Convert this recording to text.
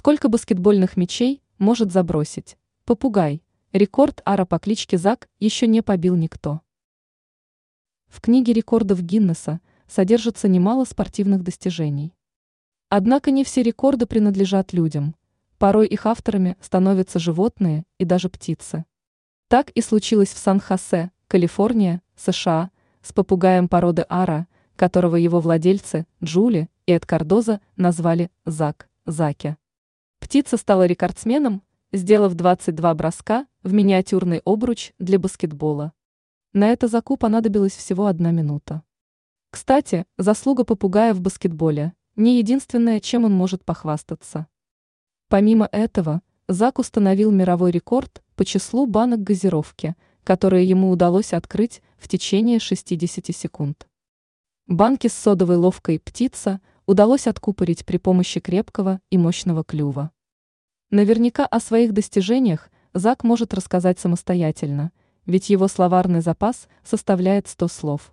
Сколько баскетбольных мячей может забросить? Попугай. Рекорд Ара по кличке Зак еще не побил никто. В книге рекордов Гиннесса содержится немало спортивных достижений. Однако не все рекорды принадлежат людям. Порой их авторами становятся животные и даже птицы. Так и случилось в Сан-Хосе, Калифорния, США, с попугаем породы Ара, которого его владельцы Джули и Эд Кардоза назвали Зак, Заки. Птица стала рекордсменом, сделав 22 броска в миниатюрный обруч для баскетбола. На это Заку понадобилась всего одна минута. Кстати, заслуга попугая в баскетболе – не единственное, чем он может похвастаться. Помимо этого, Зак установил мировой рекорд по числу банок газировки, которые ему удалось открыть в течение 60 секунд. Банки с содовой ловкой «Птица» удалось откупорить при помощи крепкого и мощного клюва. Наверняка о своих достижениях Зак может рассказать самостоятельно, ведь его словарный запас составляет 100 слов.